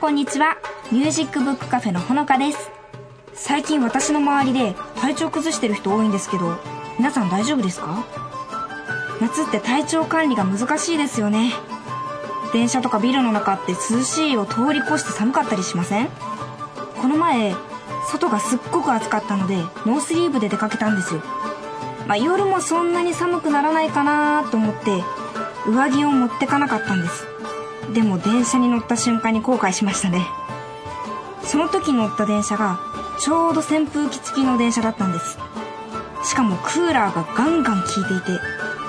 こんにちは。ミュージックブックカフェのほのかです。最近私の周りで体調崩してる人多いんですけど皆さん大丈夫ですか？夏って体調管理が難しいですよね。電車とかビルの中って涼しいを通り越して寒かったりしません？この前外がすっごく暑かったのでノースリーブで出かけたんですよ。まあ夜もそんなに寒くならないかなと思って上着を持ってかなかったんです。でも電車に乗った瞬間に後悔しましたね。その時乗った電車がちょうど扇風機付きの電車だったんです。しかもクーラーがガンガン効いていて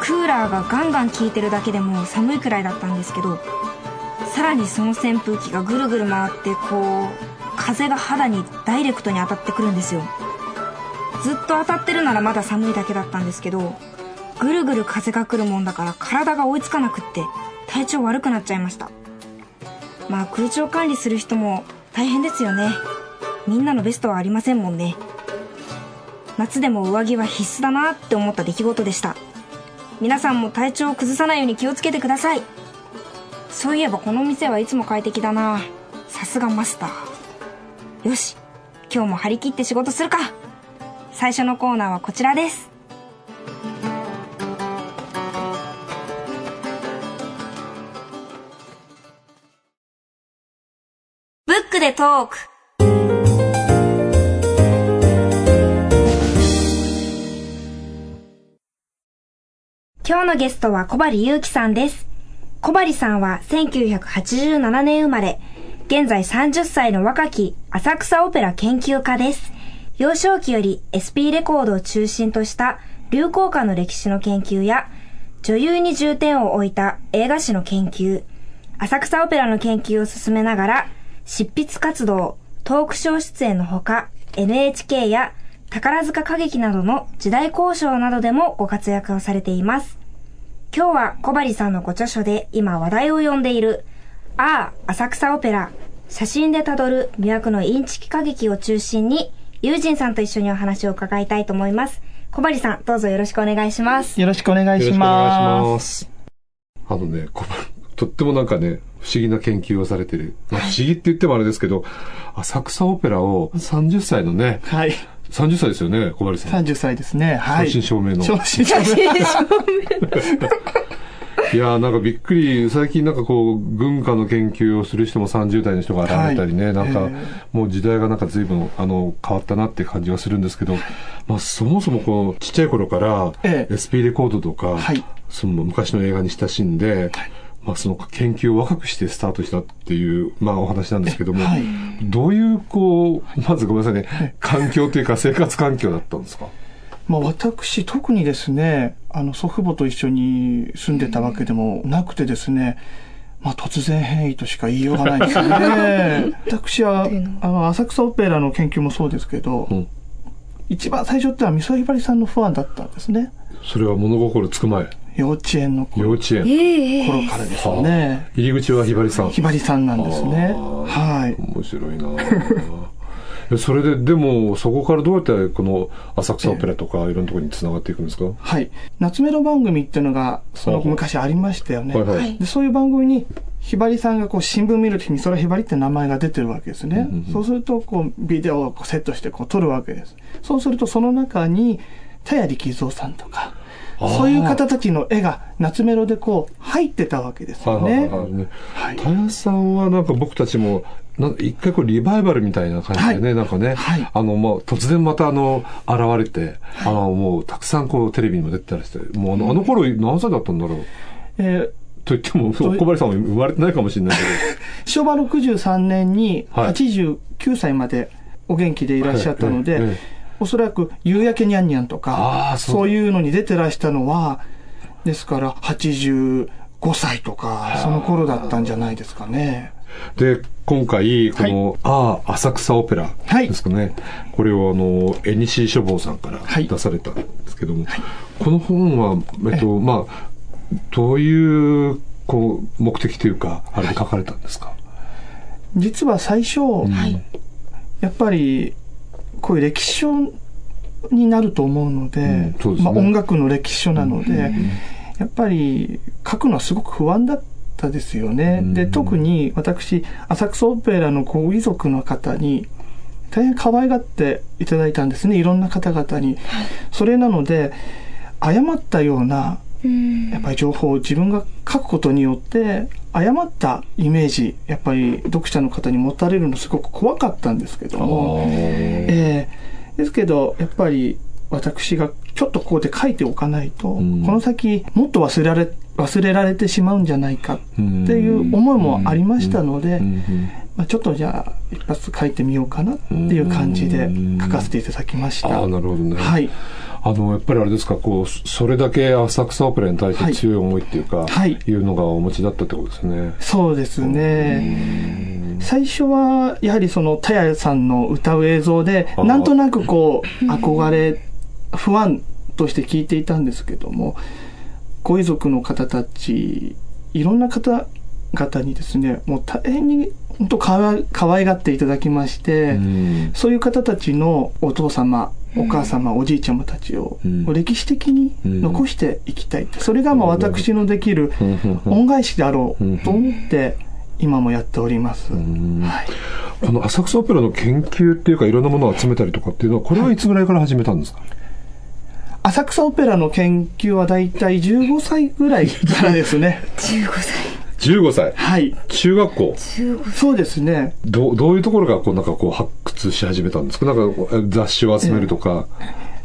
クーラーがガンガン効いてるだけでも寒いくらいだったんですけどさらにその扇風機がぐるぐる回ってこう風が肌にダイレクトに当たってくるんですよ。ずっと当たってるならまだ寒いだけだったんですけどぐるぐる風が来るもんだから体が追いつかなくって体調悪くなっちゃいました。まあ空調管理する人も大変ですよね。みんなのベストはありませんもんね。夏でも上着は必須だなって思った出来事でした。皆さんも体調を崩さないように気をつけてください。そういえばこの店はいつも快適だな。さすがマスター。よし今日も張り切って仕事するか。最初のコーナーはこちらです。でトーク今日のゲストは小針祐樹さんです。小針さんは1987年生まれ、現在30歳の若き浅草オペラ研究家です。幼少期より SP レコードを中心とした流行歌の歴史の研究や、女優に重点を置いた映画史の研究、浅草オペラの研究を進めながら、執筆活動、トークショー出演のほか、NHK や宝塚歌劇などの時代交渉などでもご活躍をされています。今日は小針さんのご著書で今話題を呼んでいる、ああ、浅草オペラ、写真でたどる魅惑のインチキ歌劇を中心に、友人さんと一緒にお話を伺いたいと思います。小針さん、どうぞよろしくお願いします。よろしくお願いしよろしくお願いしま。ますす。あのね、ことってもなんかね、不思議な研究をされてる。まあ、不思議って言ってもあれですけど、浅草オペラを30歳のね、はい。30歳ですよね、小針さん。30歳ですね。はい。正真正銘の。正真正銘。いやーなんかびっくり、最近なんかこう、文化の研究をする人も30代の人が現れたりね、はいなんかえーもう時代がなんか随分あの変わったなって感じはするんですけど、まあそもそもこのちっちゃい頃からええ SP レコードとか、はいその昔の映画に親しんで、まあその研究を若くしてスタートしたっていう、まあお話なんですけども、はい。どういうこう、まずごめんなさいね、環境というか生活環境だったんですか？まあ私、特にですね、あの、祖父母と一緒に住んでたわけでもなくてですね、まあ突然変異としか言いようがないですね。私は、あの、浅草オペラの研究もそうですけど、うん。一番最初ってのは、みそひばりさんのファンだったんですね。それは物心つく前、幼稚園の頃幼稚園。ええ頃からですよね。入り口はひばりさん。ひばりさんなんですね。はい。面白いなぁ それで、でも、そこからどうやってこの浅草オペラとかいろんなところに繋がっていくんですか、はい。夏メロ番組っていうのが、その昔ありましたよね。はいはい。はいでそういう番組に、ひばりさんがこう新聞見るときに、それはひばりって名前が出てるわけですね。うんうんうんそうすると、こう、ビデオをこうセットしてこう撮るわけです。そうすると、その中に、田谷力蔵さんとか、そういう方たちの絵が夏メロでこう、入ってたわけですよね。はいはいはいね。はい。田谷さんはなんか僕たちも、なんか一回こうリバイバルみたいな感じでね、はい。なんかね、はい。あの、もう突然またあの、現れて、あの、もうたくさんこうテレビにも出てたりして、もうあの,、あの頃何歳だったんだろう？えーと言っても、小林さんは生まれてないかもしれないけ 昭和63年にはい。89歳までお元気でいらっしゃったので、はい。えええおそらく夕焼けにゃんにゃんとあかー、そう。いうのに出てらしたのは、ですから85 5歳とか、その頃だったんじゃないですかね。で、今回、この、ああ、浅草オペラですかね。これを、あの、絵西書房さんからはい。出されたんですけども、この本は、えっと、まあ、どういう、こう、目的というか、あれで書かれたんですか、実は最初、やっぱり、こういう歴史書になると思うので、うんですねまあ音楽の歴史書なので、やっぱり書くのはすごく不安だったですよね。うんで、特に私、浅草オペラのご遺族の方に、大変可愛がっていただいたんですね。いろんな方々に。それなので、誤ったような、やっぱり情報を自分が書くことによって、誤ったイメージ、やっぱり読者の方に持たれるのすごく怖かったんですけども、ええ。ですけど、やっぱり私がちょっとここで書いておかないと、うん。この先もっと忘れられ、忘れられてしまうんじゃないかっていう思いもありましたので、まあ、ちょっとじゃあ一発書いてみようかなっていう感じで書かせていただきました。なるほどね。はい。あの、やっぱりあれですか、こう、それだけ浅草オペラに対して強い思いっていうか、はい。いうのがお持ちだったってことですね。そうですね。最初は、やはりその、たやさんの歌う映像で、なんとなくこう、憧れ、不安として聞いていたんですけども、ご遺族の方たち、いろんな方々にですね、もう大変に、本当かわ可愛がっていただきまして、うん。そういう方たちのお父様、お母様、おじいちゃまたちをうん歴史的に残していきたい。それがまあ私のできる恩返しであろうと思って、今もやっております。はい。この浅草オペラの研究っていうか、いろんなものを集めたりとかっていうのは、これはいつぐらいから始めたんですか、浅草オペラの研究はだいたい15歳ぐらいからですね。15歳。?15 歳。はい。中学校。15歳。そうですね。どうどういうところがこうなんかこう発掘し始めたんですか？なんか雑誌を集めるとか。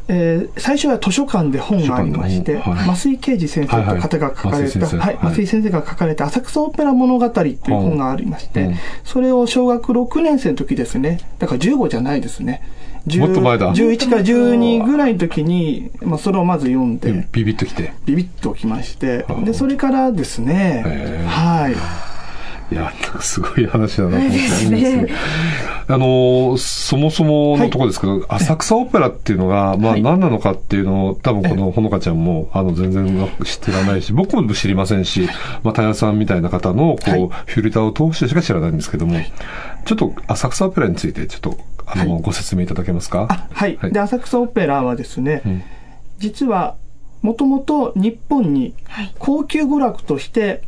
えー最初は図書館で本がありまして、はい増井啓二先生という方が書かれた、はいはい増井先生が書かれた浅草オペラ物語という本がありまして、うんそれを小学6年生の時ですね、だから15じゃないですね。10もっと前だ。11か12ぐらいの時に、まあ、それをまず読んで、ビビッときて。ビビッときましてあ、で、それからですねはい。いや、なんかすごい話だなと思って。ですね。あの、そもそものところですけど、浅草オペラっていうのが、まあはい何なのかっていうのを、多分このほのかちゃんも、あの、全然知ってらないし、僕も知りませんし、まあ、たやさんみたいな方の、こう、はい。フィルターを通してしか知らないんですけども、ちょっと浅草オペラについて、ちょっと、あの、はいご説明いただけますか？あ、はい。はいで、浅草オペラはですね、うん実は、もともと日本にはい。高級娯楽として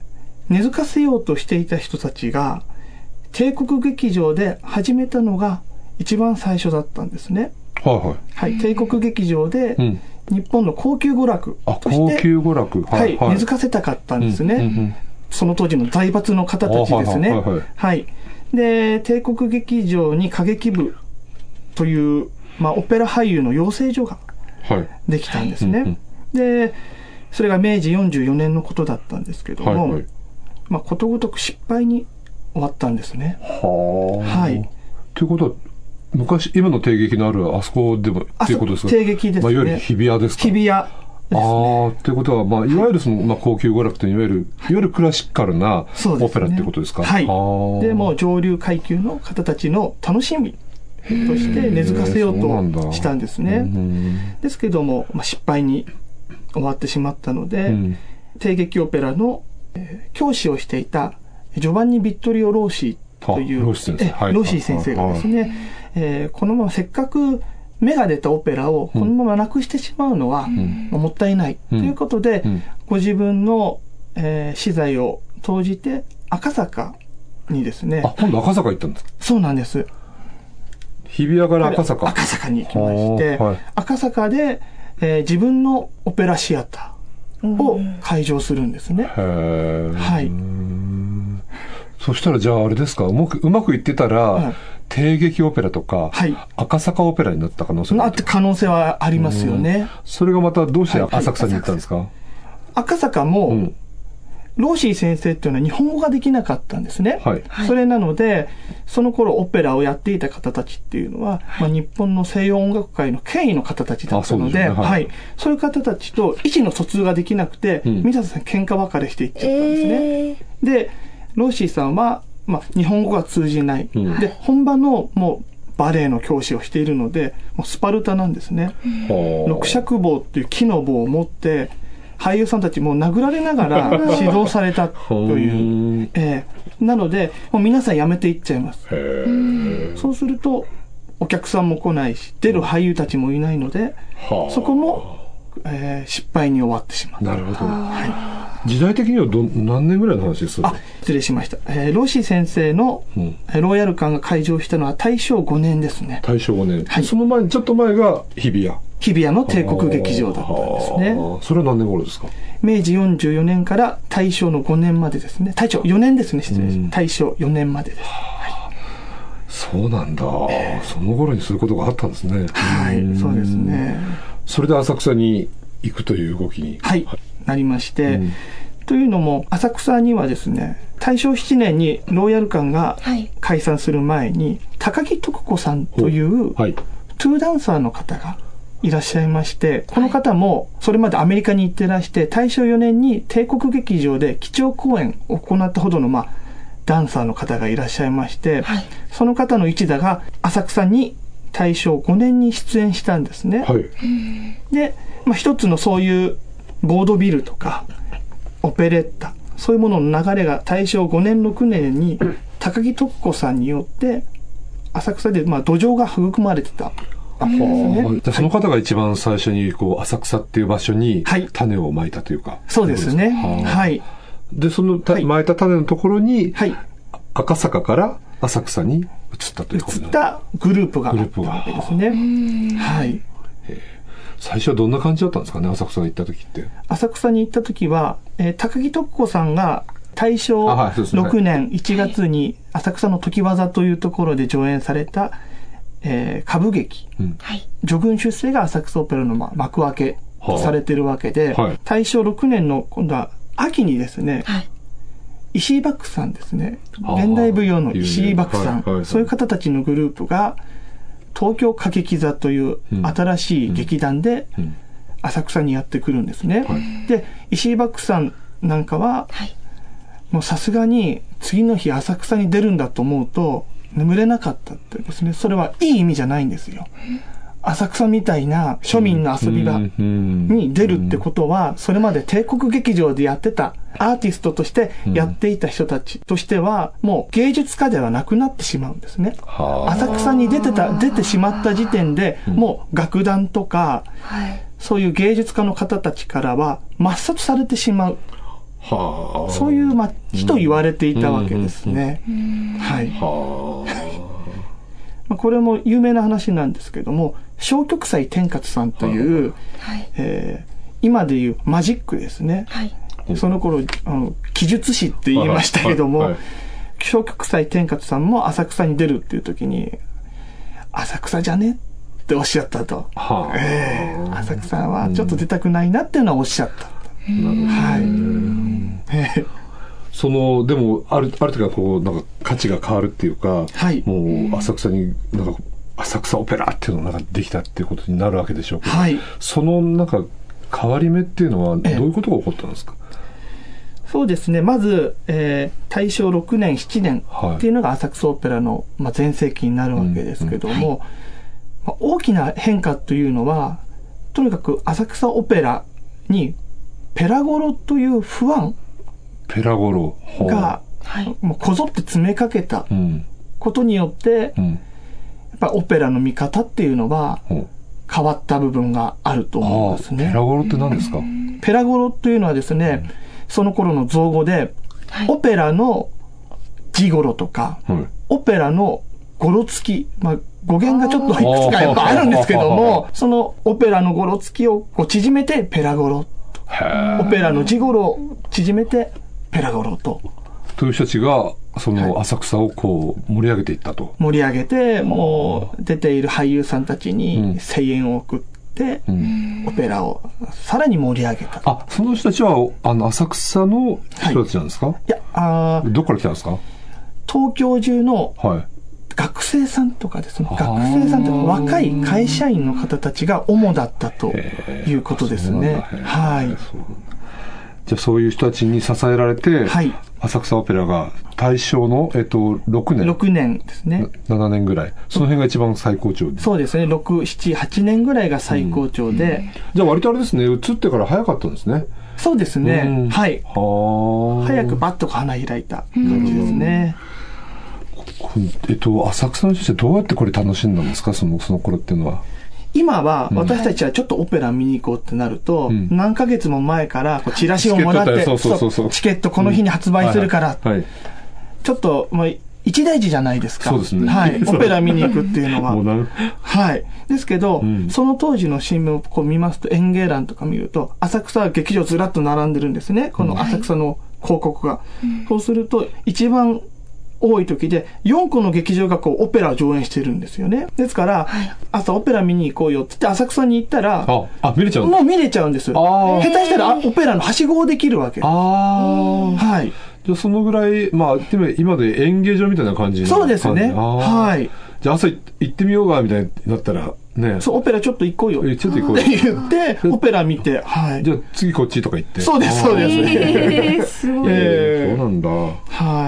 根付かせようとしていた人たちが、帝国劇場で始めたのが一番最初だったんですね。はいはい。はい。帝国劇場でうん。日本の高級娯楽あ、として、高級娯楽。はい、根付かせたかったんですね。うんうんうんその当時の財閥の方たちですね。あはいはいはいはい。で、帝国劇場に歌劇部という、まあ、オペラ俳優の養成所がはい。できたんですね。うんで、それが明治44年のことだったんですけども、はいはい。まあ、ことごとく失敗に終わったんですね。はあ。はい。ということは、昔、今の帝劇のあるあそこでも、っていうことですか？帝劇ですね。まあ、いわゆる日比谷ですか？日比谷ですね。ああ、っていうことは、まあ、いわゆるその、まあ、高級娯楽といわゆる、いわゆるクラシカルなオペラってことですか？はいで、もう上流階級の方たちの楽しみとして根付かせようとしたんですうね。んですけども、まあ、失敗に終わってしまったので、うん。帝劇オペラの、えー教師をしていたジョバンニ・ビットリオ・ローシーというあローシー先生。がですね、えーこのまませっかく芽が出たオペラをこのままなくしてしまうのは、もったいないということで、うん。ご自分の、えー資材を投じて赤坂にですねあ、今度赤坂行ったんですか？そうなんです日比谷から赤坂。赤坂に行きまして、はい。赤坂で、えー自分のオペラシアターを開場するんですね。へえ。はい。うん。そしたら、じゃああれですか、うまく、うまくいってたら、はい。帝劇オペラとか、はい。赤坂オペラになった可能性があって可能性はありますよね。それがまたどうしてはい。浅草に行ったんですか、赤坂も、うんローシー先生っていうのは日本語ができなかったんですね。はい。それなので、その頃オペラをやっていた方たちっていうのは、まあ、日本の西洋音楽界の権威の方たちだったので、あそうでねはいはい。そういう方たちと意思の疎通ができなくて、うん皆さん喧嘩別れしていっちゃったんですね。えーで、ローシーさんは、まあ、日本語が通じない。うんで、本場のもうバレエの教師をしているので、もうスパルタなんですね。六尺棒っていう木の棒を持って、俳優さんたちもう殴られながら 指導されたという。う。ええなので、もう皆さん辞めていっちゃいます。そうすると、お客さんも来ないし、出る俳優たちもいないので、はあそこも、えー失敗に終わってしまう。なるほど。時代的にはど何年ぐらいの話ですか？あ、失礼しました。えーロシ先生の、うんえーロイヤル館が開場したのは大正5年ですね。大正5年。はいその前に、ちょっと前が日比谷。日比谷の帝国劇場だったんですね。はあそれは何年頃ですか？明治44年から大正の5年までですね。大正4年ですね、失礼しうんました。大正4年までです。そうなんだ。その頃にすることがあったんですね。はい、そうですね。それで浅草に行くという動きに。はい、なりまして、うん。というのも、浅草にはですね、大正7年にロイヤル館がはい。解散する前に、高木徳子さんという、はい。トゥーダンサーの方がいらっしゃいまして、この方もそれまでアメリカに行ってらして、大正4年に帝国劇場で基調公演を行ったほどの、まあ、ダンサーの方がいらっしゃいまして、はい。その方の一座が浅草に大正5年に出演したんですね。はい。で、まあ、一つのそういうボードビルとか、オペレッタ、そういうものの流れが大正5年6年に高木徳子さんによって、浅草で、まあ、土壌が育まれてたわけですね。その方が一番最初に、こう、浅草っていう場所にはい、種をまいたというか。そうですね。はい。で、そのた、はいまいた種のところに、はい。赤坂から浅草に移ったということ移ったグループがあったわけですね。はい。最初はどんな感じだったんですかね、浅草に行った時って。浅草に行った時は、えー高木徳子さんが大正あはいそうですね。6年1月に浅草の時技というところで上演された、えー歌舞劇、うん。はい。叙軍出世が浅草オペラのまあ幕開けとされてるわけで、はい。大正6年の今度は秋にですね、はい石井バックさんですね。現代舞踊の石井バックさん、はいはいはいそういう方たちのグループが、東京歌劇座といううん新しい劇団でうん。浅草にやってくるんですね。で、石井バックさんなんかは、はいもうさすがに次の日浅草に出るんだと思うと眠れなかったってですね。それはいい意味じゃないんですよ。浅草みたいな庶民の遊び場うんに出るってことは、それまで帝国劇場でやってたアーティストとしてやっていた人たちとしては、もう芸術家ではなくなってしまうんですね。はあ浅草に出てた、出てしまった時点で、もう楽団とか、はいそういう芸術家の方たちからは抹殺されてしまう。はあ。そういう街と言われていたわけですね。はい。は まあこれも有名な話なんですけども、小極祭天勝さんという、はいえー今でいうマジックですね。はいその頃、あの、記述師って言いましたけども小極祭天勝さんも浅草に出るっていう時に、浅草じゃねっておっしゃったと。あ。はあ。ええ浅草はちょっと出たくないなっていうのはおっしゃった。はい。ええその、でも、ある、ある時はこう、なんか価値が変わるっていうか、はいもう浅草に、なんか、浅草オペラっていうのがなんかできたっていうことになるわけでしょうけど、はい。そのなんか変わり目っていうのはどうええいうことが起こったんですか、そうですね。まず、えー大正6年、7年はいっていうのが浅草オペラの、まあ、全盛期になるわけですけども、まあ、大きな変化というのは、とにかく浅草オペラにペラゴロという不安ペラゴロ。が、はいもうこぞって詰めかけたうん。ことによって、うん。やっぱオペラの見方っていうのは変わった部分があると思いますねペラ。ゴロって何ですか、ペラゴロというのはですね、その頃の造語で、はいオペラのジゴロとか、はい。オペラのゴロつき、まあ、語源がちょっといくつかやっぱあるんですけども、そのオペラのゴロつきをこう縮めてペラゴロ。へオペラのジゴロを縮めてペラゴロとという人たちが、その浅草をこう盛り上げていったと。盛り上げて、もう出ている俳優さんたちうんに声援を送って、て、オペラをさらに盛り上げた。あ、その人たちは、あの、浅草の人たちなんですか、いや、あーどこから来たんですか？東京中のはい。学生さんとかですね。あ学ー生さんって若い会社員の方たちが主だったということですね。はい。じゃあそういう人たちに支えられて、はい浅草オペラが大正の、えっと、6年、6年ですね。7年ぐらい。その辺が一番最高潮で。そうですね。6、7、8年ぐらいが最高潮で、じゃあ割とあれですね、移ってから早かったんですね。そうですうんね。はい。はあ。早くバッと花開いた感じですね。こえっと、浅草の人ってどうやってこれ楽しんだんですか？その、その頃っていうのは。今は私たちはちょっとオペラ見に行こうってなると、ん何ヶ月も前からこうチラシをもらって、チケットこの日に発売するから、はい。ちょっともう一大事じゃないですか。そうですねはい。オペラ見に行くっていうのははい。ですけど、んその当時の新聞をこう見ますと、演芸欄とか見ると、浅草劇場ずらっと並んでるんですね。この浅草の広告が。そうすると、一番多い時で、4個の劇場がこう、オペラを上演してるんですよね。ですから、朝オペラ見に行こうよって言って、浅草に行ったら、あ、あ、見れちゃう。もう見れちゃうんです。下手したらあオペラのはしごをできるわけ。ああ。はい。じゃあそのぐらい、まあ、でも今で演芸場みたいな感じのそうですね。はい。じゃあ朝行ってみようか、みたいになったら、ね。そう、オペラちょっと行こうよ。えちょっと行こうってよ。言って、オペラ見て、はい。じゃあ次こっちとか行って。そうです、そうです。えー、すごい。えーそうなんだ。は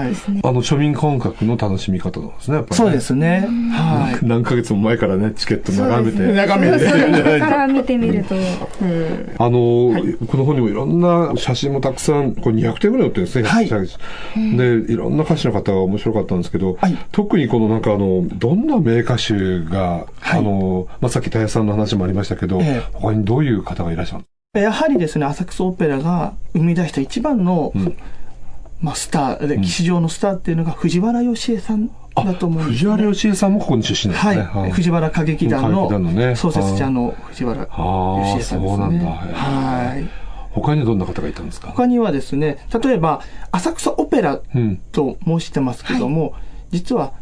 い。あの、庶民感覚の楽しみ方なんですね、やっぱり、ね。そうですね。はい。何ヶ月も前からね、チケット眺めて。眺めて。から見てみると。あの、この本にもいろんな写真もたくさん、これ200点ぐらい載ってるんですね。はい写真で、いろんな歌手の方が面白かったんですけど、はい特にこのなんかあの、どんな名歌手が、はいあの、まあ、さっき田谷さんの話もありましたけど、ええ。他にどういう方がいらっしゃる？やはりですね、浅草オペラが生み出した一番の、ん。まあ、スター、歴史上のスターっていうのが藤原義恵さんだと思うんです、藤原義恵さんもここに出身なんですね。はい。藤原歌劇団の創設者の藤原義恵さんですね。そうなんだ。はい。他にどんな方がいたんですか？他にはですね、例えば、浅草オペラうん。と申してますけども、実は、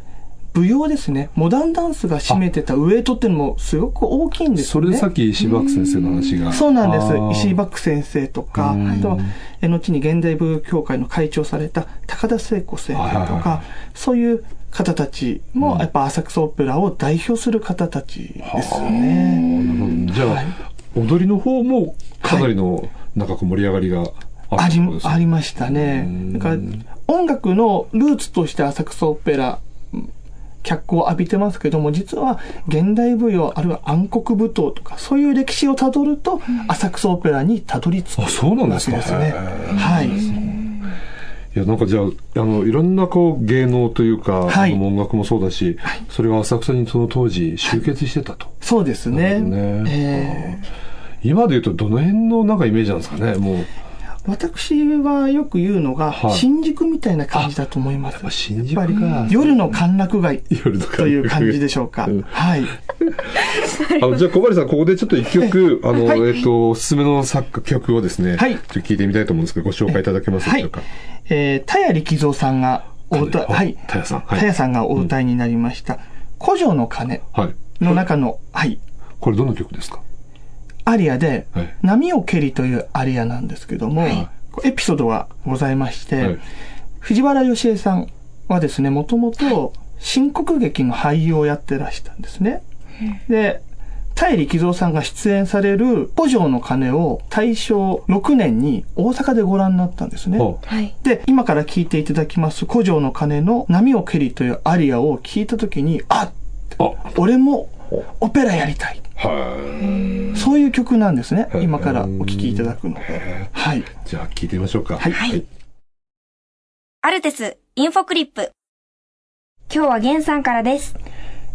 舞踊ですね。モダンダンスが占めてたウエイトっていうのもすごく大きいんですよね。それでさっき石爆先生の話が。そうなんです。石井バック先生とか、うんあとは、え後に現代舞踊協会の会長された高田聖子先生とはいはいはか、そういう方たちも、やっぱ浅草オペラを代表する方たちですよね。じゃあ、はい踊りの方もかなりの、なんかこう盛り上がりがあありありましたねうん。だから、音楽のルーツとして浅草オペラ、脚光を浴びてますけども、実は現代舞踊、あるいは暗黒舞踏とか、そういう歴史をたどると、浅草オペラにたどり着くあそうなんですかすね。はい。いや、なんかじゃあ、あの、いろんなこう芸能というか、はい音楽もそうだし、それが浅草にその当時集結してたと。そうですね。ねえ今で言うとどの辺のなんかイメージなんですかね、もう。ー私はよく言うのが、はい新宿みたいな感じだと思います。新宿やっぱりか夜の歓楽街という感じでしょうか。うんはい。あの、じゃあ小針さん、ここでちょっと一曲、あの、はいえっと、おすすめの作曲をですね、はいちょっと聞いてみたいと思うんですけど、ご紹介いただけますでしょうか。えー、田谷力蔵さんがお歌、はいはい。田谷さんはい田谷さんがお歌いになりました。古城の鐘はい。の中の、はい。これどの曲ですか？アリアで、はい。波を蹴りというアリアなんですけども、エピソードがございまして、はい。藤原義恵さんはですね、もともと新国劇の俳優をやってらしたんですね。で、田入力蔵さんが出演される古城の鐘を大正6年に大阪でご覧になったんですね。で、今から聞いていただきます古城の鐘の波を蹴りというアリアを聞いたときに、ああ、俺もオペラやりたい。はい。そういう曲なんですね今からお聴きいただくの。はい。じゃあ聞いてみましょうか。はいはいアルテス、インフォクリップ。今日はゲンさんからです。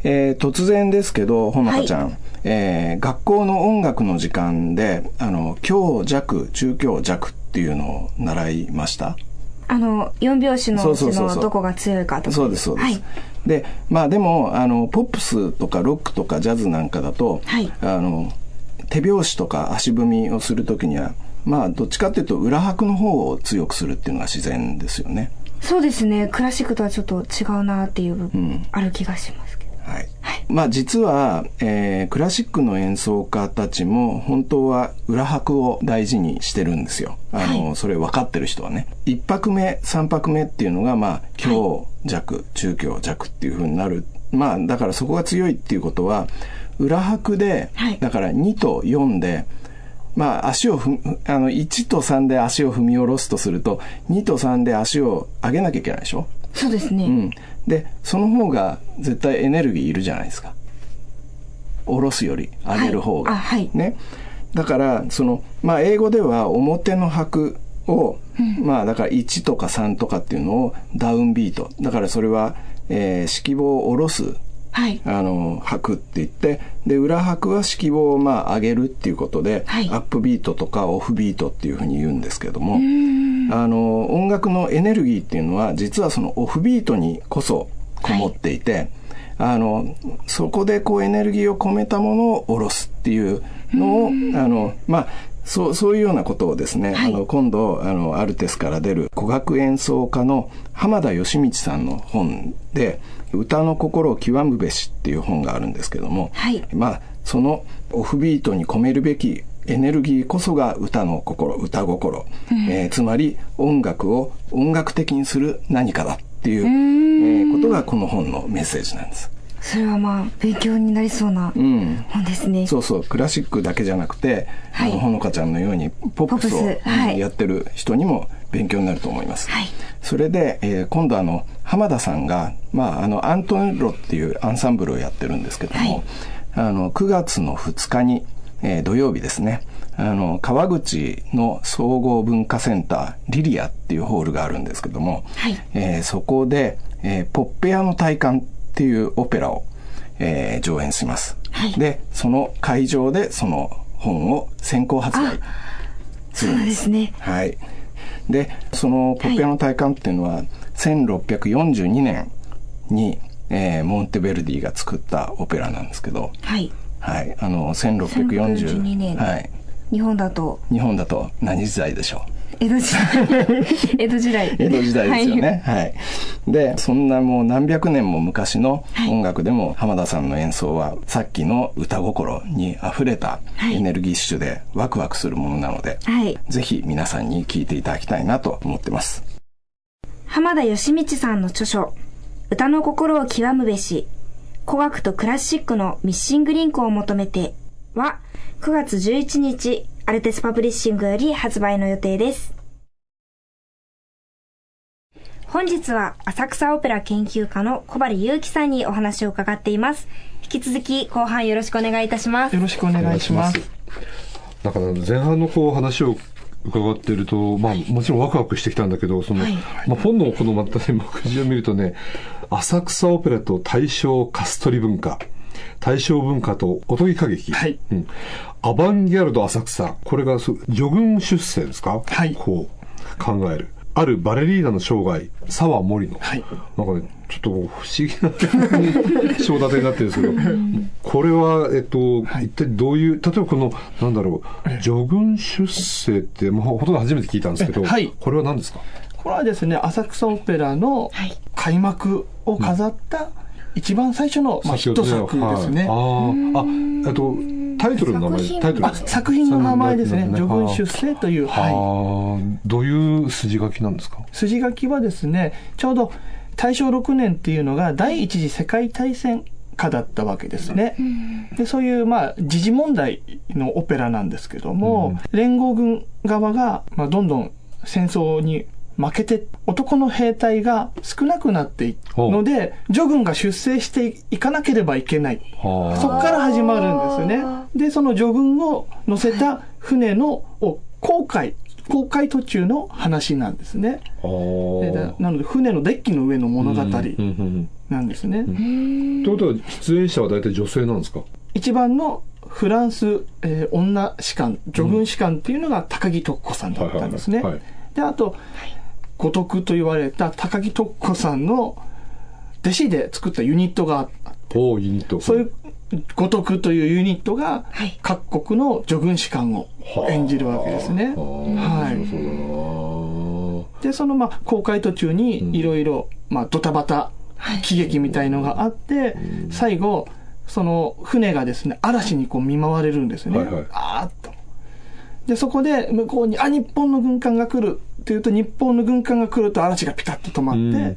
えー突然ですけど、ほのかちゃん、えー学校の音楽の時間で、あの、強弱、中強弱っていうのを習いました？あの、四拍子のうちのどこが強いかとか。そうです、そうです。はい。で、まあでも、あの、ポップスとかロックとかジャズなんかだと、はいあの、手拍子とか足踏みをするときには、まあ、どっちかっていうと、裏拍の方を強くするっていうのが自然ですよね。そうですね。クラシックとはちょっと違うなっていう部分、うんある気がしますけど。はい。はい。まあ実は、えー、クラシックの演奏家たちも本当は裏拍を大事にしてるんですよ。あの、はい、それ分かってる人はね。一拍目、三拍目っていうのが、まあ、強弱、はい、中強弱っていうふうになる。まあ、だからそこが強いっていうことは、裏拍で、はい、だから2と4で、まあ、足をふ、あの、1と3で足を踏み下ろすとすると、2と3で足を上げなきゃいけないでしょ？そうですね。うん。で、その方が絶対エネルギーいるじゃないですか。下ろすより上げる方が。はい。ね。だから、その、まあ、英語では表の拍を、うん、まあ、だから1とか3とかっていうのをダウンビート。だからそれは、えー、指揮棒を下ろすはい、あの、拍って言って、で、裏拍は指揮棒をまあ上げるっていうことで、はい、アップビートとかオフビートっていうふうに言うんですけども、あの、音楽のエネルギーっていうのは、実はそのオフビートにこそこもっていて、はい、あの、そこでこうエネルギーを込めたものを下ろすっていうのを、あの、まあ、そう、そういうようなことをですね、はい、あの、今度、あの、アルテスから出る古楽演奏家の浜田義道さんの本で、歌の心を極むべしっていう本があるんですけども、はい、まあ、そのオフビートに込めるべきエネルギーこそが歌の心、歌心、うん、えー、つまり音楽を音楽的にする何かだっていう、えー、ことがこの本のメッセージなんです。それはまあ勉強になりそうな本ですね、うん、そうそう。クラシックだけじゃなくて、はい、あのほのかちゃんのようにポップスをやってる人にも勉強になると思います、はい、それで、えー、今度あの浜田さんが、まあ、あのアントネロっていうアンサンブルをやってるんですけども、はい、あの9月の2日に、えー、土曜日ですねあの川口の総合文化センターリリアっていうホールがあるんですけども、はい、えー、そこで、えー、ポッペアの体感っていうオペラを、えー、上演します。はい、で、その会場でその本を先行発売するんです。そうですね。はい。で、そのポッペアの体感っていうのは、はい、1642年に、えー、モンテベルディが作ったオペラなんですけど、はい。はい。あの、1642年。はい。日本だと日本だと何時代でしょう？江戸時代。江戸時代。江戸時代。ですよね、はい、はい、でそんなもう何百年も昔の音楽でも浜田さんの演奏はさっきの歌心にあふれたエネルギッシュでワクワクするものなので、はい、ぜひ皆さんに聴いていただきたいなと思ってます。浜田義道さんの著書歌の心を極むべし古楽とクラシックのミッシングリンクを求めては9月11日アルテスパブリッシングより発売の予定です。本日は浅草オペラ研究家の小針祐樹さんにお話を伺っています。引き続き後半よろしくお願いいたします。よろしくお願いします。だから前半のこう話を伺ってると、まあ、もちろんワクワクしてきたんだけど、その、はい、まあ、本のこのまたね、目次を見るとね、浅草オペラと大正カストリ文化。大正文化とおとぎ歌劇。はい。うん。アバンギャルド浅草。これが、序軍出世ですか？はい。こう、考える。あるバレリーナの生涯、沢森の。はい。なんかね、ちょっと不思議な 章立てになってるんですけど、これは、えっと、はい、一体どういう、例えばこの、なんだろう、序軍出世って、もうほとんど初めて聞いたんですけど、はい、これは何ですか？これはですね、浅草オペラの開幕を飾った、うん一番最初の、まあ、ヒット作ですね。はい、ああ、えっと、タイトルの名前、タイトル作品の名前ですね。序文出世という。はい。どういう筋書きなんですか？筋書きはですね、ちょうど大正6年っていうのが第一次世界大戦下だったわけですね。でそういう、まあ、時事問題のオペラなんですけども、連合軍側が、まあ、どんどん戦争に負けて、男の兵隊が少なくなっていくので、徐軍が出征していかなければいけない。そこから始まるんですね。で、その徐軍を乗せた船の航海、航海途中の話なんですね。なので、船のデッキの上の物語なんですね。ということは、出演者は大体女性なんですか？一番のフランス、えー、女士官、女軍士官っていうのが高木徳子さんだったんですね。で、あと、五徳と言われた高木徳子さんの弟子で作ったユニットがあって、おユニット。そういう五徳というユニットが各国の助軍士官を演じるわけですね。はい。で、そのまあ公開途中にいろいろ、まあドタバタ喜劇みたいのがあって、最後、その船がですね、嵐にこう見舞われるんですよね。はいはいあーっと。で、そこで向こうに、あ、日本の軍艦が来るっていうと、日本の軍艦が来ると嵐がピタッと止まうんって、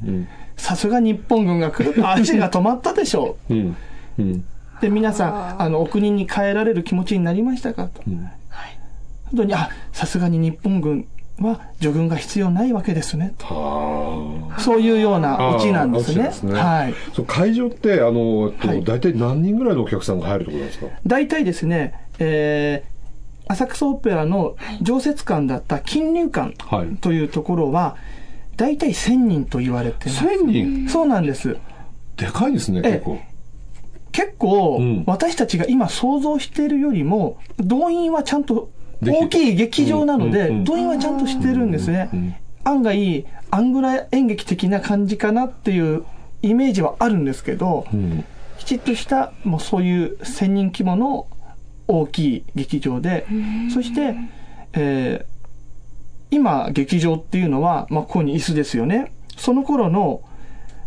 さすが日本軍が来ると嵐が止まったでしょう。うん。うん。で、皆さん、あの、お国に帰られる気持ちになりましたかと。うん。本当に、あ、さすがに日本軍は助軍が必要ないわけですね。とはあ。そういうようなオチなんですね。すねはい。そう会場って、あの、大体何人ぐらいのお客さんが入るところなんですか？大体ですね、えー、浅草オペラの常設館だった金入館はいというところは、大体1000人と言われてます。1000人？そうなんです。でかいですね、ええ結構。結構、うん私たちが今想像しているよりも、動員はちゃんと大きい劇場なのでうんうんうん、動員はちゃんとしてるんですねうんうん。案外、アングラ演劇的な感じかなっていうイメージはあるんですけど、うん。きちっとした、もうそういう1000人規模の大きい劇場で、そして、えー今、劇場っていうのは、まあ、ここに椅子ですよね。その頃の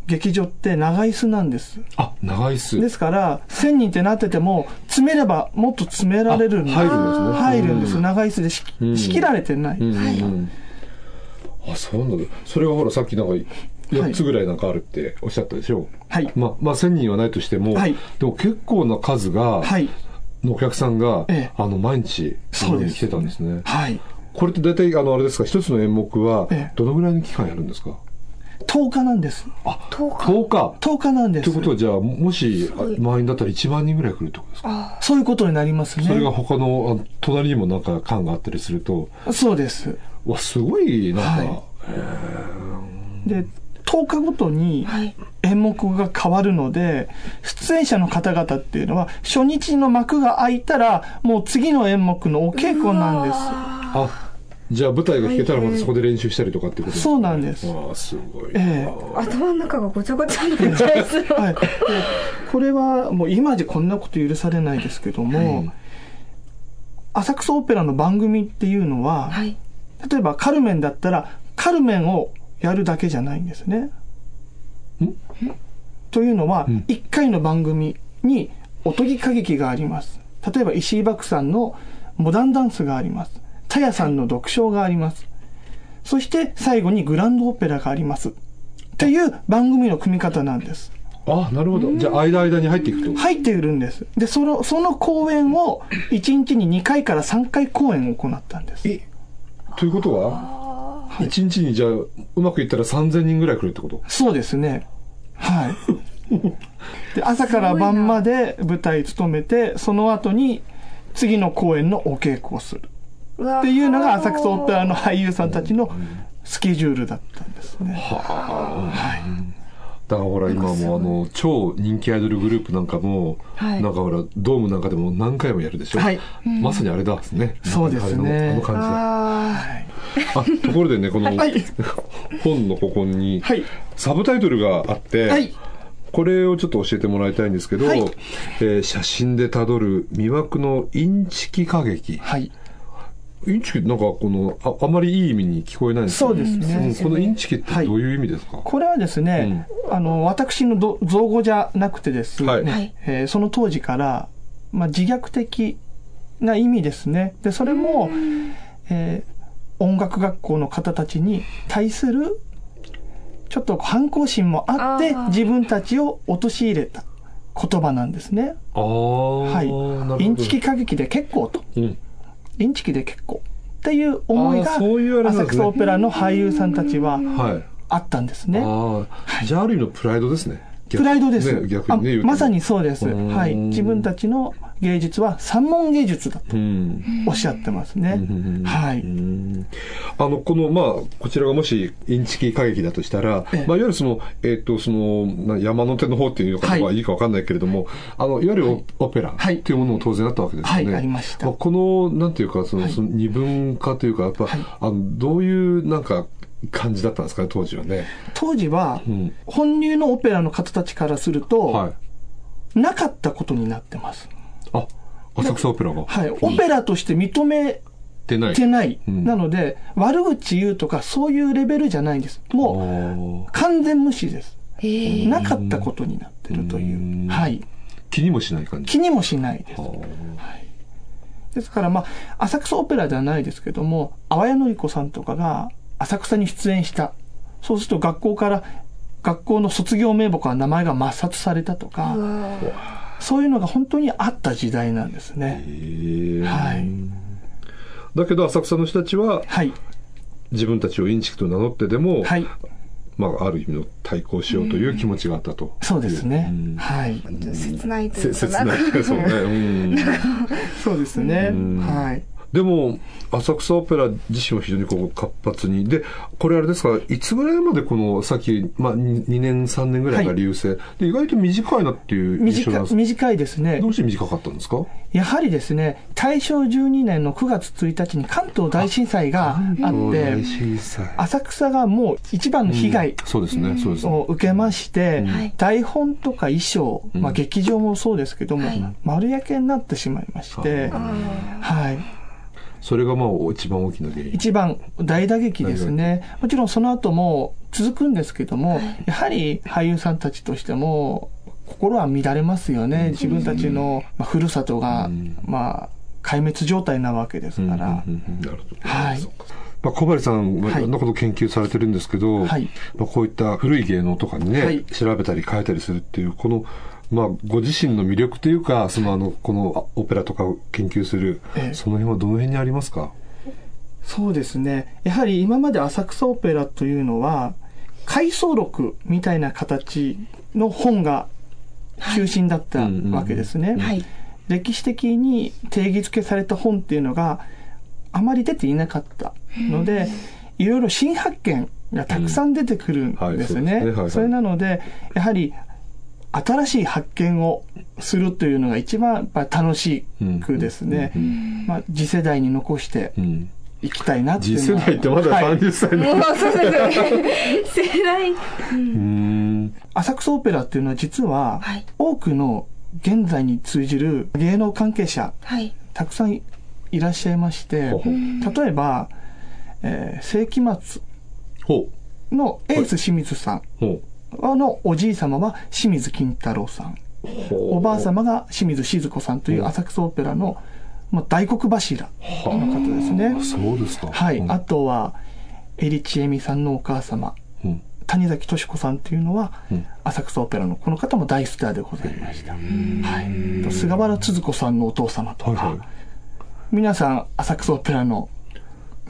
劇場って長椅子なんです。あ、長いっす。ですから、1000人ってなってても、詰めればもっと詰められるんです。あ入るんですね入るんです。うん長椅子で仕切られてない。あ、そうなんだ。それはほら、さっきなんか、4つぐらいなんかあるっておっしゃったでしょはい。まあ、まあ、1000人はないとしても、はいでも結構な数が、はい。のお客さんが、ええあの、毎日、そうですに来てたんですね。はい。これって大体、あの、あれですか、一つの演目はええ、どのぐらいの期間やるんですか？10日なんです。あ、10日。10日。10日なんです。ということは、じゃあ、もし、あ満員だったら1万人ぐらい来るってことですか？そういうことになりますね。それが他の、あ隣にもなんか館があったりすると、そうです。わ、すごい、なんか、はで、10日ごとに演目が変わるので、出演者の方々っていうのは、初日の幕が開いたら、もう次の演目のお稽古なんです。あ、じゃあ舞台が弾けたらまたそこで練習したりとかってことそうなんです。ああ、すごい。ええ頭の中がごちゃごちゃになっちゃいそう。はい、でこれはもう今じゃこんなこと許されないですけども、浅草オペラの番組っていうのは、はい。例えばカルメンだったら、カルメンをやるだけじゃないんですね。というのは、ん1回の番組におとぎ歌劇があります。例えば石井漠さんのモダンダンスがあります。タヤさんの読書があります。そして最後にグランドオペラがあります。っていう番組の組み方なんです。あ、なるほど。じゃあ、間間に入っていくと。入っているんです。で、その、その公演を1日に2回から3回公演を行ったんです。えということは、一日にじゃあ、うまくいったら3000人ぐらい来るってこと？そうですね。はい。で、朝から晩まで舞台務めて、その後に次の公演のお稽古をする。っていうのが浅草オペラの俳優さんたちのスケジュールだったんですね。だからほら今もあの超人気アイドルグループなんかも、はい。なんかほらドームなんかでも何回もやるでしょ、はい。まさにあれだですね。そうですね。あのあの感じだ。ああところでねこの はい。本のここにはい。サブタイトルがあって、はい。これをちょっと教えてもらいたいんですけど、はい。えー写真でたどる魅惑のインチキ歌劇はい。インチキってなんかこのああまりいい意味に聞こえないんですそうですね。んこのインチキってどういう意味ですか、これはですね、あの、私のど造語じゃなくてですね、はい。はい。えーその当時から、まあ、自虐的な意味ですね。で、それも、えー音楽学校の方たちに対する、ちょっと反抗心もあって自分たちを陥れた言葉なんですね。ああ、はい。インチキ歌劇で結構と。うんインチキで結構。っていう思いが、浅草オペラの俳優さんたちははいあったんですね。ああ、じゃあある意味のプライドですね。プライドです。ね、逆にね、まさにそうです。うんはい。自分たちの芸術は三文芸術だとうん。おっしゃってますね。うんはい。うんあの、この、まあ、こちらがもし、インチキ歌劇だとしたら、ええまあ、いわゆるその、えっ、と、その、な山の手の方っていうのかはいはいいかわかんないけれども、あの、いわゆるオ,、オペラはいっていうものも当然あったわけですよね。はいありましたあこの、なんていうか、その、はいその二分化というか、やっぱ、はいあの、どういう、なんか、感じだったんですかね、当時はね。当時はうん、本流のオペラの方たちからすると、はい。なかったことになってます。あ、浅草オペラが。はい。オペラとして認め出ない。てない。うんなので、悪口言うとかそういうレベルじゃないんです。ももう、完全無視です。なかったことになってるというう。んはい。気にもしない感じ気にもしないです。はですからまあ、浅草オペラではないですけども、淡谷のり子さんとかが浅草に出演した。そうすると学校から、学校の卒業名簿から名前が抹殺されたとか、そういうのが本当にあった時代なんですあね。へえはいだけど浅草の人たちははい。自分たちをインチキと名乗ってでも、はい。まあ、ある意味の対抗しようという気持ちがあったと。そうですねん。はい。切ないというせか切ない。そうね。うん そうですねん。はい。でも、浅草オペラ自身は非常にこう活発に。で、これあれですか、いつぐらいまでこの、さっき、まあ、2, 年、3年ぐらいが流星、で、意外と短いなっていう印象なん短です。短いですね。ど。うして短かったんですか？やはりですね、大正12年の9月1日に関東大震災があって。浅草がもう一番の被害そうですね、そうですね。を受けまして、はい。台本とか衣装、まあ、うん劇場もそうですけども、はい。丸焼けになってしまいまして、はい、それがまあ一番大きな原因。一番大打撃ですね。もちろんその後も続くんですけども、やはり俳優さんたちとしても、心は乱れますよね。自分たちの、まあ、ふるさとが、うん。まあ、壊滅状態なわけですから。はい。まあ、小針さんはい。ろんなことを研究されてるんですけど、はい。まあ、こういった古い芸能とかにね、はい。調べたり変えたりするっていう、この、まあ、ご自身の魅力というか、そのあの、このオペラとかを研究する、ええ。その辺はどの辺にありますか？そうですね。やはり今まで浅草オペラというのは、回想録みたいな形の本が中心だったわけですね。はい。歴史的に定義付けされた本っていうのがあまり出ていなかったので、いろいろ新発見がたくさん出てくるんですね。それなので、やはり新しい発見をするというのが一番やっぱり楽しくですね、まあ、次世代に残してうん。いきたいなっていう次世代ってまだはい30歳の、もうそうですよね。世代。うん。浅草オペラっていうのは実ははい多くの現在に通じる芸能関係者はい。たくさんいらっしゃいまして例えば、えー世紀末ほのエース清水さんのおじい様は清水金太郎さん。おばあ様が清水静子さんという浅草オペラの、まあ、大黒柱の方ですね。あそうですか。はい、うん。あとはエリチエミさんのお母様うん。谷崎敏子さんというのは、うん。浅草オペラのこの方も大スターでございました、はい、と菅原都子さんのお父様とか、はいはい。皆さん浅草オペラの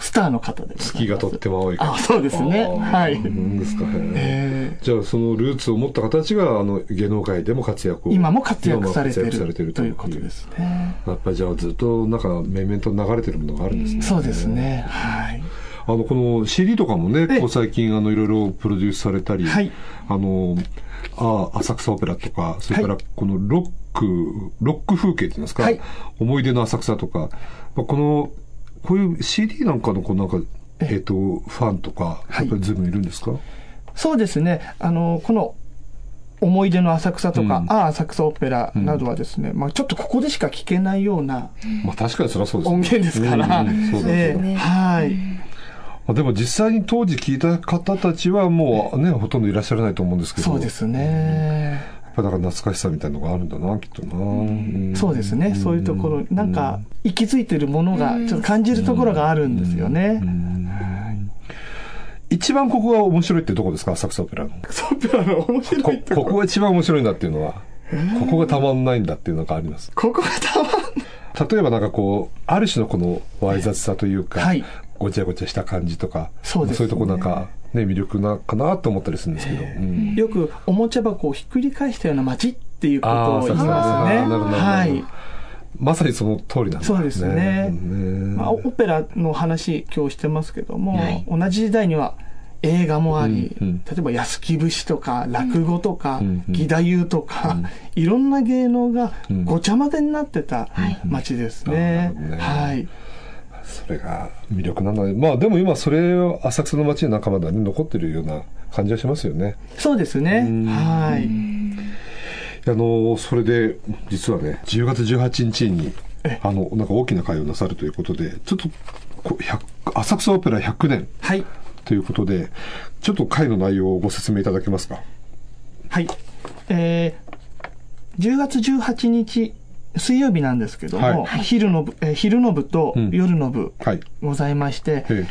スターの方でございます。月がとっても青いあそうですね。はい、うんですか。へええ。じゃあそのルーツを持った方たちがあの芸能界でも活躍。をー今も活躍されて今も活躍されてるるということですね。やっぱりじゃあずっとなんか面々と流れてるものがあるんですね。そうですね。はい。あのこの CD とかもね、ええ。こう最近あのいろいろプロデュースされたり、はい。あのあ浅草オペラとかそれからはい。このロックロック風景っていうんですか、はい。思い出の浅草とか、まあ、このこういう CD なんかのこうなんかえっ、とファンとかはい。やっぱり随分いるんですか、そうですね。あのこの思い出の浅草とか、うん。ああ浅草オペラなどはですね、まあ、ちょっとここでしか聞けないようなまあ確かにそれはそうですね音源ですから、うん。うん。そうだええね。はい、まあでも実際に当時聞いた方たちはもうね、ほとんどいらっしゃらないと思うんですけど。そうですね。やっぱだから懐かしさみたいなのがあるんだな、きっとな。んそうですね。そういうところ、なんか、息づいてるものが、ちょっと感じるところがあるんですよね。一番ここが面白いってどこですか？浅草オペラの。ソオペラの面白こいところ。ここが一番面白いんだっていうのは、ここがたまんないんだっていうのがあります。ここがたまん例えばなんかこう、ある種のこのわい雑さというか、はいごちゃごちゃした感じとか、そうですねいうとこなんか、ね、魅力なかなと思ったりするんですけど。うん。よくおもちゃ箱をひっくり返したような街っていうことを言いますね。はい。まさにその通りなんだ。そうですね。ね。まあ、オペラの話今日してますけども、はい。同じ時代には映画もあり、うんうん。例えば安木節とか落語とか、うんうん。義太夫とか、いろんな芸能がうん。ごちゃ混ぜになってた街ですね。はい。それが魅力なので、まあでも今それを浅草の街の中まではね残ってるような感じはしますよね。そうですね。うんはい。あの、それで、実はね、10月18日にえ、あの、なんか大きな会をなさるということで、ちょっと、こう100浅草オペラ100年はい。ということで、ちょっと会の内容をご説明いただけますか？はい。えー10月18日、水曜日なんですけども、はい。昼の部、えー昼の部とうん。夜の部はい。ございまして、え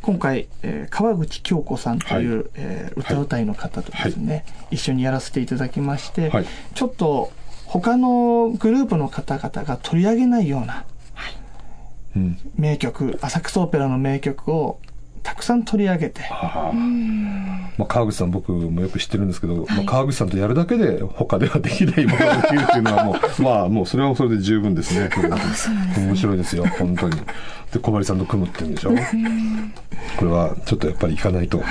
今回、えー川口京子さんという、えー歌うたいの方とですね、一緒にやらせていただきまして、はい。ちょっと他のグループの方々が取り上げないような。名曲、浅草オペラの名曲をたくさん取り上げて、まあ、川口さん僕もよく知ってるんですけど、まあ、川口さんとやるだけで他ではできないものができるっていうのはもう、まあもうそれはそれで十分ですね。面白いですよ、本当に。で、小針さんと組むって言うんでしょ？これはちょっとやっぱり行かないと、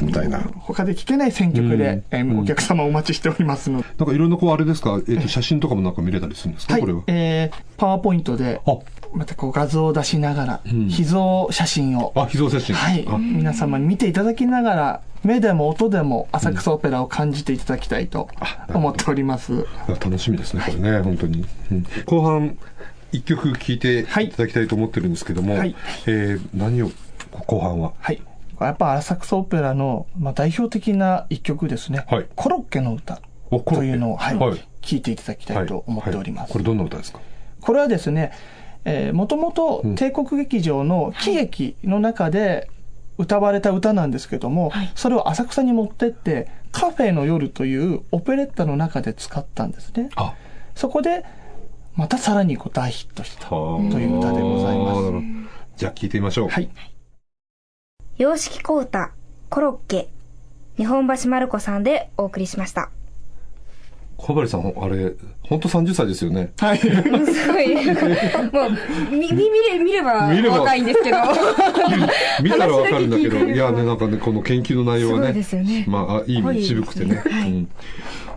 みたいな。なん他で聴けない選曲で、うん。えーお客様お待ちしておりますの。で、かいろんなこうあれですか、えっ、と写真とかもなんか見れたりするんですか、はい。これは。、えーパワーポイントで、あ、またこう画像を出しながら、ん。秘蔵写真を、あ、秘蔵写真。はい。あ、皆様に見ていただきながら、目でも音でも浅草オペラを感じていただきたいと思っております。楽しみですね、これね、本当に。うん。後半、一曲聴いてい。ただきたいと思ってるんですけども、はい。えー何を、後半は？はい。これやっぱ浅草オペラの、まあ、代表的な一曲ですね。はい。コロッケの歌というのを、はい、はい。聞いていただきたいと思っております。はい。これどんな歌ですか？これはですね、えー、もともと帝国劇場の喜劇の中で歌われた歌なんですけども、それを浅草に持ってって、カフェの夜というオペレッタの中で使ったんですね。あ、そこで、またさらにこう大ヒットしたという歌でございます。じゃあ聴いてみましょう。はい。洋式小歌、コロッケ、日本橋マルコさんでお送りしました。小針さん、あれ、本当30歳ですよね。はい。すごい。もう、見れ、見れば見れば若いんですけど。見たらわかるんだけど、いやね、なんかね、この研究の内容はね、まあ、あいい意味で渋くてね。うん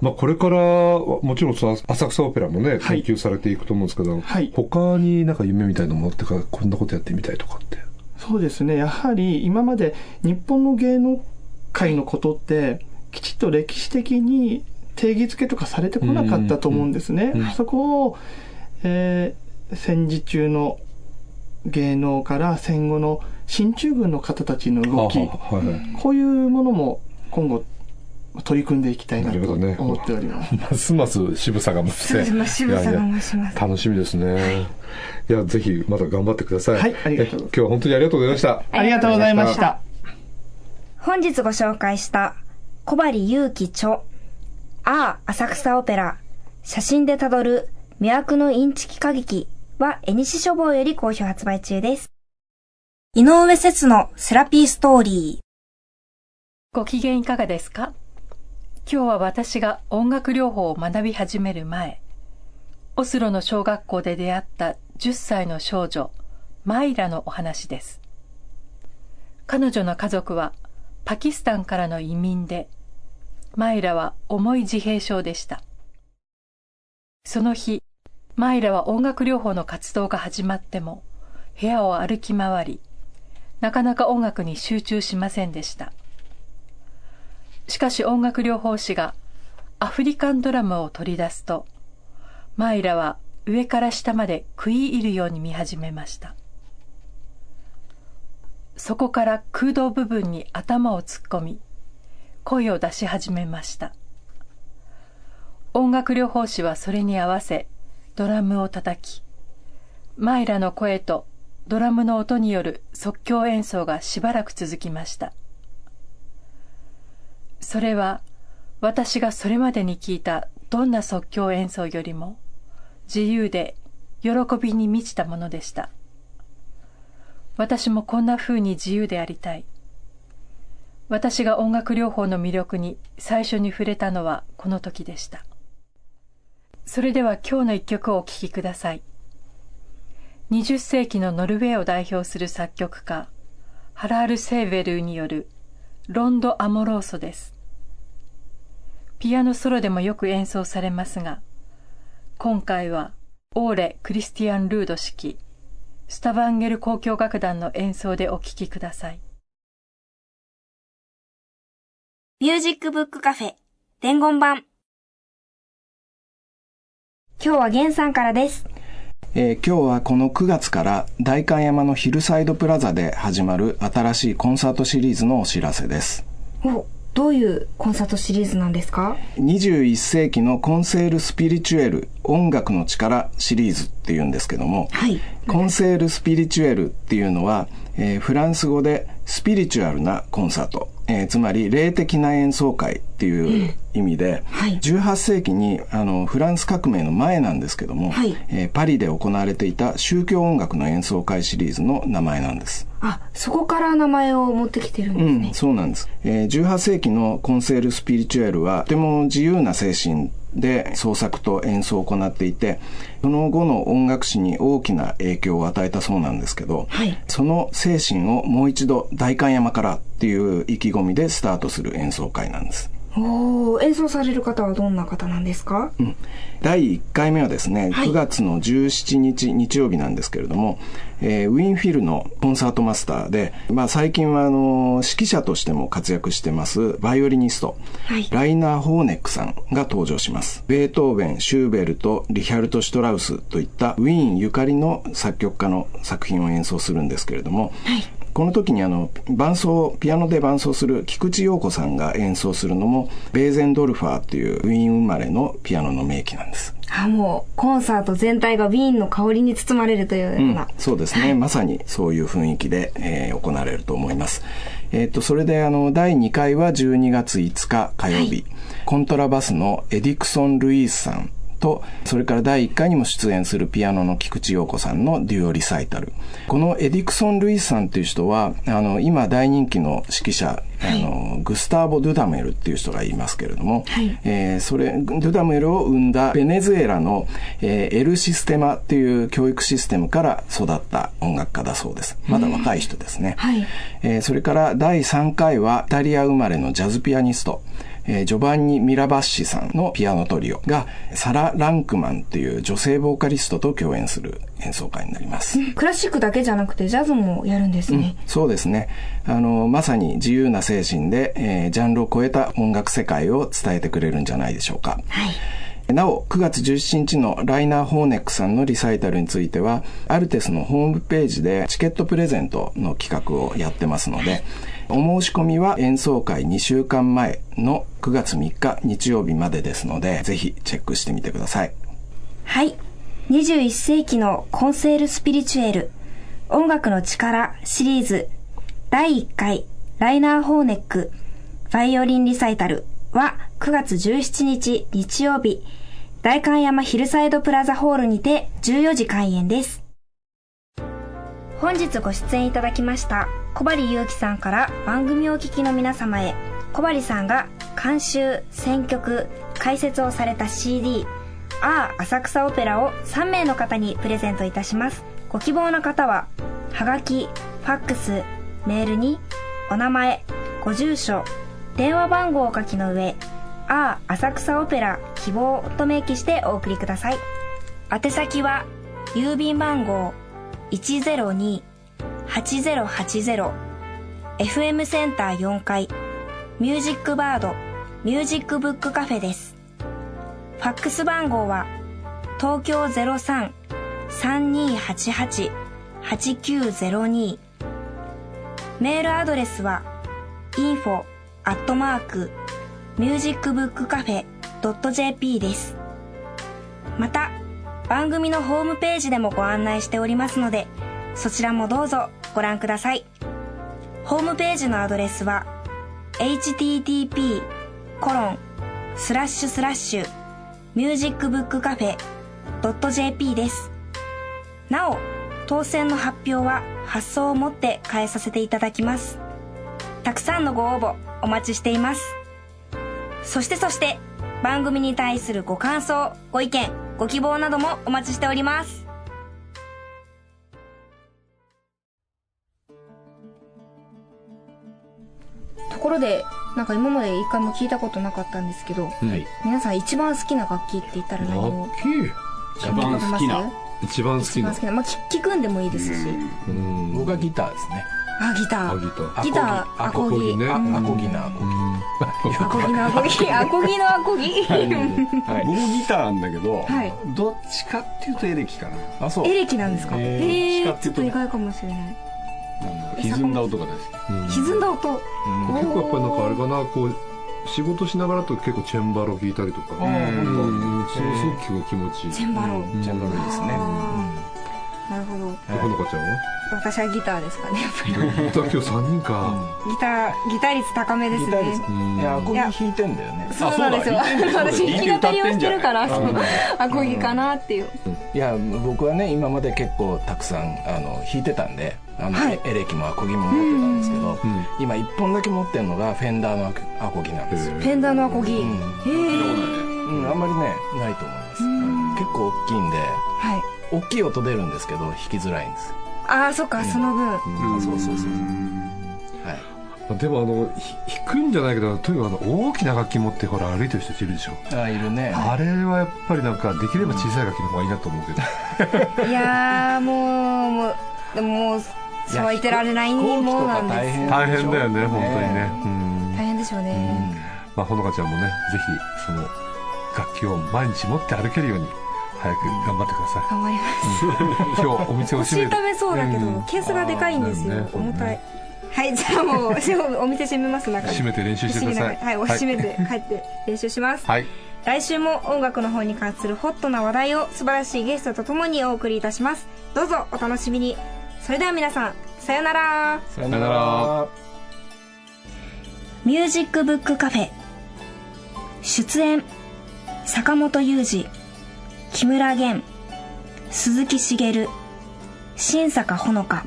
まあ、これから、もちろんさ、浅草オペラもね、はい研究されていくと思うんですけど、はい他になんか夢みたいなものってか、こんなことやってみたいとかって。そうですね。やはり今まで日本の芸能界のことって、きちっと歴史的に定義付けとかされてこなかったと思うんですね。うんうんそこを、えー戦時中の芸能から戦後の進駐軍の方たちの動き、こういうものも今後取り組んでいきたいなと思っております。ますます渋さが増して。そうですまあ渋さが増しますいやいや楽しみですね。いや、ぜひ、また頑張ってください。はいありがとうございますえ今日は本当にありがとうございました。ありがとうございました。本日ご紹介した小針祐希著ああ浅草オペラ写真でたどる魅惑のインチキ歌劇は絵西書房より好評発売中です。井上節のセラピーストーリー。ご機嫌いかがですか？今日は私が音楽療法を学び始める前、オスロの小学校で出会った10歳の少女、マイラのお話です。彼女の家族はパキスタンからの移民で、マイラは重い自閉症でした。その日、マイラは音楽療法の活動が始まっても、部屋を歩き回り、なかなか音楽に集中しませんでした。しかし音楽療法士がアフリカンドラムを取り出すと、マイラは上から下まで食い入るように見始めました。そこから空洞部分に頭を突っ込み、声を出し始めました。音楽療法士はそれに合わせドラムを叩き、マイラの声とドラムの音による即興演奏がしばらく続きました。それは私がそれまでに聞いたどんな即興演奏よりも自由で喜びに満ちたものでした。私もこんな風に自由でありたい。私が音楽療法の魅力に最初に触れたのはこの時でした。それでは今日の一曲をお聴きください。20世紀のノルウェーを代表する作曲家、ハラール・セーベルによるロンド・アモローソです。ピアノソロでもよく演奏されますが、今回はオーレ・クリスティアン・ルード指揮、スタバンゲル交響楽団の演奏でお聴きください。ミュージックブックカフェ伝言版今日はゲンさんからです。えー今日はこの9月から代官山のヒルサイドプラザで始まる新しいコンサートシリーズのお知らせです。おどういうコンサートシリーズなんですか？21世紀のコンセールスピリチュエル音楽の力シリーズっていうんですけども、はいコンセールスピリチュエルっていうのは、えーフランス語でスピリチュアルなコンサート、えーつまり霊的な演奏会っていう意味で、はい18世紀にあのフランス革命の前なんですけども、はいえーパリで行われていた宗教音楽の演奏会シリーズの名前なんです。あそこから名前を持ってきてるんですねうん、、そうなんです。えー18世紀のコンセールスピリチュエルは、とても自由な精神で創作と演奏を行っていて、その後の音楽史に大きな影響を与えたそうなんですけど、はいその精神をもう一度代官山からっていう意気込みでスタートする演奏会なんです。おー演奏される方はどんな方なんですか、第1回目はですね、はい。9月の17日日曜日なんですけれども、えーウィンフィルのコンサートマスターで、まあ、最近はあの指揮者としても活躍してますバイオリニスト、はい。ライナー・ホーネックさんが登場します。ベートーベンシューベルトリヒャルト・シュトラウスといったウィーンゆかりの作曲家の作品を演奏するんですけれども、この時にあの伴奏ピアノで伴奏する菊池陽子さんが演奏するのもベーゼンドルファーというウィーン生まれのピアノの名機なんです。あもうコンサート全体がウィーンの香りに包まれるというような、そうですね、まさにそういう雰囲気で、えー行われると思います。えっ、と、それであの、第2回は12月5日火曜日、コントラバスのエディクソン・ルイースさんと、それから第1回にも出演するピアノの菊池陽子さんのデュオリサイタル。このエディクソン・ルイースさんっていう人は、あの、今大人気の指揮者、あの、グスターボ・ドゥダメルっていう人がいますけれども、はいえーそれ、ドゥダメルを生んだベネズエラの、えーエルシステマっていう教育システムから育った音楽家だそうです。まだ若い人ですね。はいえーそれから第3回はイタリア生まれのジャズピアニスト、えージョバンニ・ミラバッシさんのピアノトリオがサラ・ランクマンっていう女性ボーカリストと共演する演奏会になります。クラシックだけじゃなくてジャズもやるんですね、そうですね。あの、まさに自由な精神で、えージャンルを超えた音楽世界を伝えてくれるんじゃないでしょうか。はいなお、9月17日のライナー・ホーネックさんのリサイタルについては、アルテスのホームページでチケットプレゼントの企画をやってますので、お申し込みは演奏会2週間前の9月3日日曜日までですので、ぜひチェックしてみてください。はい。21世紀のコンセールスピリチュエル音楽の力シリーズ第1回ライナー・ホーネックバイオリンリサイタルは9月17日日曜日大観山ヒルサイドプラザホールにて14時開演です。本日ご出演いただきました小針祐樹さんから番組をお聞きの皆様へ小針さんが監修選曲解説をされた CD ああ浅草オペラを3名の方にプレゼントいたします。ご希望の方ははがきファックスメールにお名前ご住所電話番号を書きの上ああ浅草オペラ希望と明記してお送りください。宛先は郵便番号102-8080 FM センター4階ミュージックバードミュージックブックカフェです。ファックス番号は東京03-3288-8902メールアドレスは info アットマークミュージックブックカフェ .jp です。また番組のホームページでもご案内しておりますのでそちらもどうぞご覧ください。ホームページのアドレスは http コロンスラッシュスラッシュミュージックブックカフェ .jp です。なお当選の発表は発送をもって返させていただきます。たくさんのご応募お待ちしています。そしてそして番組に対するご感想ご意見ご希望などもお待ちしております。ところでなんか今まで一回も聞いたことなかったんですけど、はい。皆さん一番好きな楽器って言ったら何を？一番好きな一番好きな一番好きなまあ聞聞くんでもいいですし、うん。僕はギターですねあギター。あギター。ギターアコギアコギ。ね。アコギなアコギ。アコギのアコギ。アコギのアコギ。はい。僕ギターなんだけど、はい。どっちかっていうとエレキかな。あそう。エレキなんですか？えどっちょっと意外かもしれない。歪んだ音が大好歪んだ音？結構やっぱりなんかあれかなこう仕事しながらと結構チェンバロ聞いたりとか、うん、そうすごく気持ちいい。チェンバロ、チェンバロいいですねなるほど。ほのかちゃんは？私はギターですかねやっぱり。ギター今日3人か、ギターギター率高めですね。いやアコギ弾いてんだよね。そうなんですよ。私弾き語りをしてるからアコギかなっていう。いや僕はね今まで結構たくさんあの弾いてたんであの、はい。エレキもアコギも持ってたんですけど、ん。今一本だけ持ってるのがフェンダーのアコギなんですよ、フェンダーのアコギ。へえあんまりねないと思います、結構大きいんで。はい大きい音出るんですけど弾きづらいんです。ああそっかその分。あそうそうそうそう。はい。でもあのひ弾くんじゃないけどとにかくあの大きな楽器持ってほら歩いてる人いるでしょ。あいるね。あれはやっぱりなんかできれば小さい楽器の方がいいなと思うけど。いやーもうもうでももうそうは言ってられないものなんです大変大変だよね本当にねうん大変でしょうねまあほのかちゃんもねぜひその楽器を毎日持って歩けるように早く頑張ってくださ頑張ります。い今日お店を閉め腰痛めそうだけど、ケースがでかいんですよ、重たい。はいじゃあもうお店閉めます中で閉めて練習してください。はいお閉めて帰って練習します、はい。来週も音楽の方に関するホットな話題を素晴らしいゲストとともにお送りいたします。どうぞお楽しみに。それでは皆さんさよなら。さよなら。ミュージックブックカフェ。出演坂本雄二木村玄鈴木茂新坂ほのか。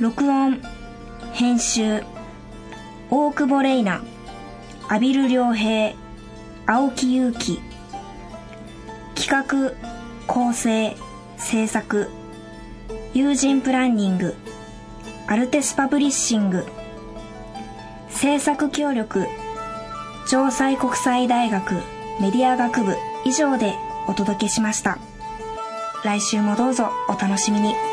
録音編集大久保玲奈阿比留良平青木祐希企画構成制作友人プランニングアルテスパブリッシング。制作協力城西国際大学メディア学部。以上でお届けしました。来週もどうぞお楽しみに。